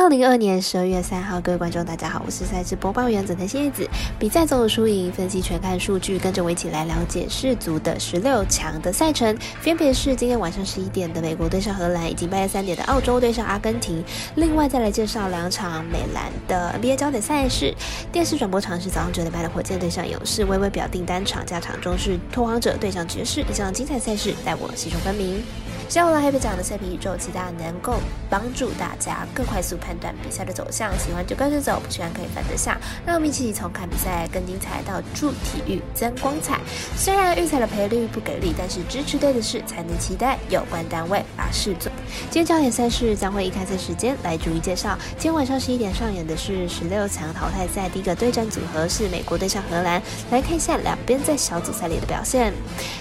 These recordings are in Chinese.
二零二年十二月三号，各位观众，大家好，我是赛事播报员佐藤叶子。比赛总有输赢，分析全看数据，跟着我一起来了解世足的十六强的赛程，分别是今天晚上十一点的美国对上荷兰，以及半夜三点的澳洲对上阿根廷。另外再来介绍两场美兰的 NBA 焦点赛事。电视转播场是早上九点半的火箭对上勇士，微微表订单场，加场中是拓荒者对上爵士。以上精彩赛事，带我细数分明。希望来黑白讲的赛评宇宙，期待能够帮助大家更快速判断比赛的走向。喜欢就跟着走，不喜欢可以反着下。让我们一起从看比赛更精彩到助体育增光彩。虽然预赛的赔率不给力，但是支持对的事才能期待有关单位把事做。今天焦点赛事将会以开赛时间来逐一介绍。今天晚上十一点上演的是十六强淘汰赛，第一个对战组合是美国对上荷兰。来看一下两边在小组赛里的表现。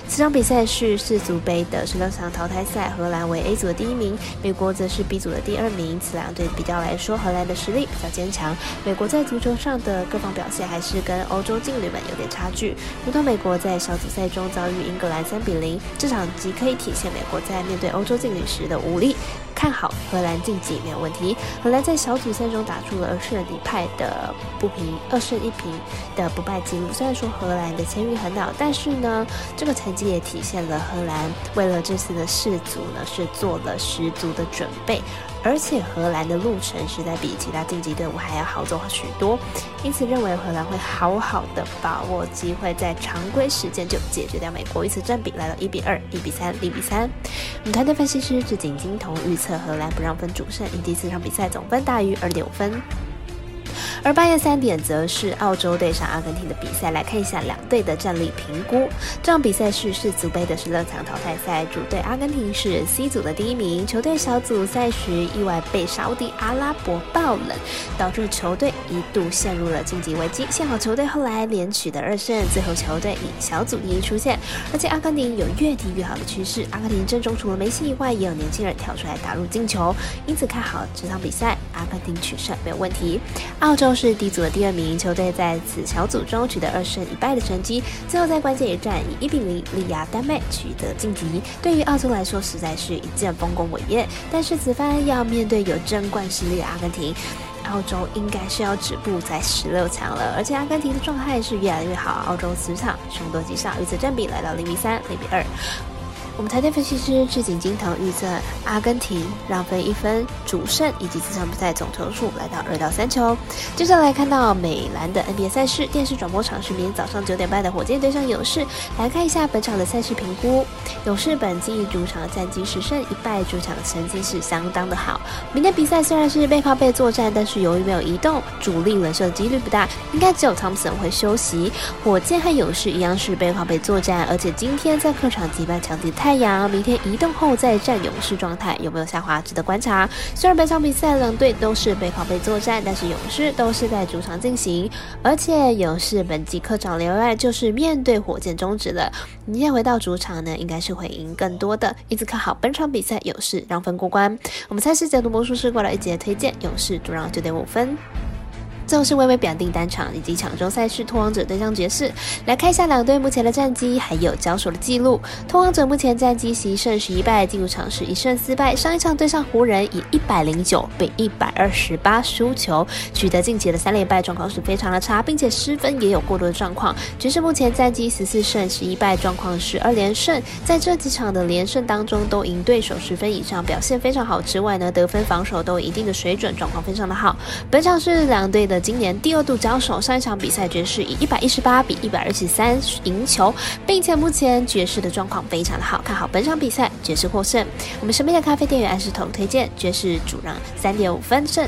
这场比赛是世足杯的十六强淘汰赛。在荷兰为 A 组的第一名，美国则是 B 组的第二名。此两队比较来说，荷兰的实力比较坚强。美国在足球上的各方表现还是跟欧洲劲旅们有点差距。如同美国在小组赛中遭遇英格兰三比零，这场即可以体现美国在面对欧洲劲旅时的无力。看好荷兰晋级没有问题。荷兰在小组赛中打出了二胜一败的不平二胜一平的不败记录。虽然说荷兰的签运很好，但是呢，这个成绩也体现了荷兰为了这次的世足呢是做了十足的准备。而且荷兰的路程实在比其他晋级队伍还要好走许多，因此认为荷兰会好好的把握机会，在常规时间就解决掉美国。一次占比来到一比二、一比三、零比三。我们团队分析师是景金童预测荷兰不让分主胜，以第四场比赛总分大于二点五分。而半夜三点则是澳洲对上阿根廷的比赛，来看一下两队的战力评估。这场比赛是世足杯的十六强淘汰赛，主队阿根廷是 C 组的第一名，球队小组赛时意外被沙地阿拉伯爆冷，导致球队一度陷入了晋级危机。幸好球队后来连取得二胜，最后球队以小组第一出现。而且阿根廷有越踢越好的趋势，阿根廷阵中除了梅西以外，也有年轻人跳出来打入进球，因此看好这场比赛阿根廷取胜没有问题。澳洲。是 D 组的第二名球队，在此小组中取得二胜一败的成绩，最后在关键一战以一比零力压丹麦取得晋级。对于澳洲来说，实在是一件丰功伟业。但是此番要面对有争冠实力的阿根廷，澳洲应该是要止步在十六强了。而且阿根廷的状态是越来越好，澳洲此场凶多吉少，预测占比来到零比三、零比二。我们台电分析师赤井金藤预测阿根廷让分一分主胜，以及这场比赛总球数来到二到三球。接着来看到美兰的 NBA 赛事，电视转播场是明天早上九点半的火箭对上勇士。来看一下本场的赛事评估，勇士本季主场的战绩十胜一败，主场成绩是相当的好。明天比赛虽然是背靠背作战，但是由于没有移动，主力人射几率不大，应该只有汤普森会休息。火箭和勇士一样是背靠背作战，而且今天在客场击败强敌泰。太阳明天移动后再战勇士，状态有没有下滑值得观察。虽然本场比赛两队都是背靠背作战，但是勇士都是在主场进行，而且勇士本季客场留外就是面对火箭终止了。明天回到主场呢，应该是会赢更多的。一直看好本场比赛勇士让分过关。我们赛事解读魔术师过来一节推荐勇士主让九点五分。最后是微微表定单场以及场中赛事，拓荒者对上爵士。来看一下两队目前的战绩，还有交手的记录。拓荒者目前战绩十一胜十一败，进入场是一胜四败。上一场对上湖人以一百零九比一百二十八输球，取得近期的三连败，状况是非常的差，并且失分也有过多的状况。爵士目前战绩十四胜十一败，状况是二连胜，在这几场的连胜当中都赢对手十分以上，表现非常好。之外呢，得分防守都有一定的水准，状况非常的好。本场是两队的。今年第二度交手，上一场比赛爵士以一百一十八比一百二十三赢球，并且目前爵士的状况非常的好，看好本场比赛爵士获胜。我们身边的咖啡店员石头推荐爵士主让三点五分胜。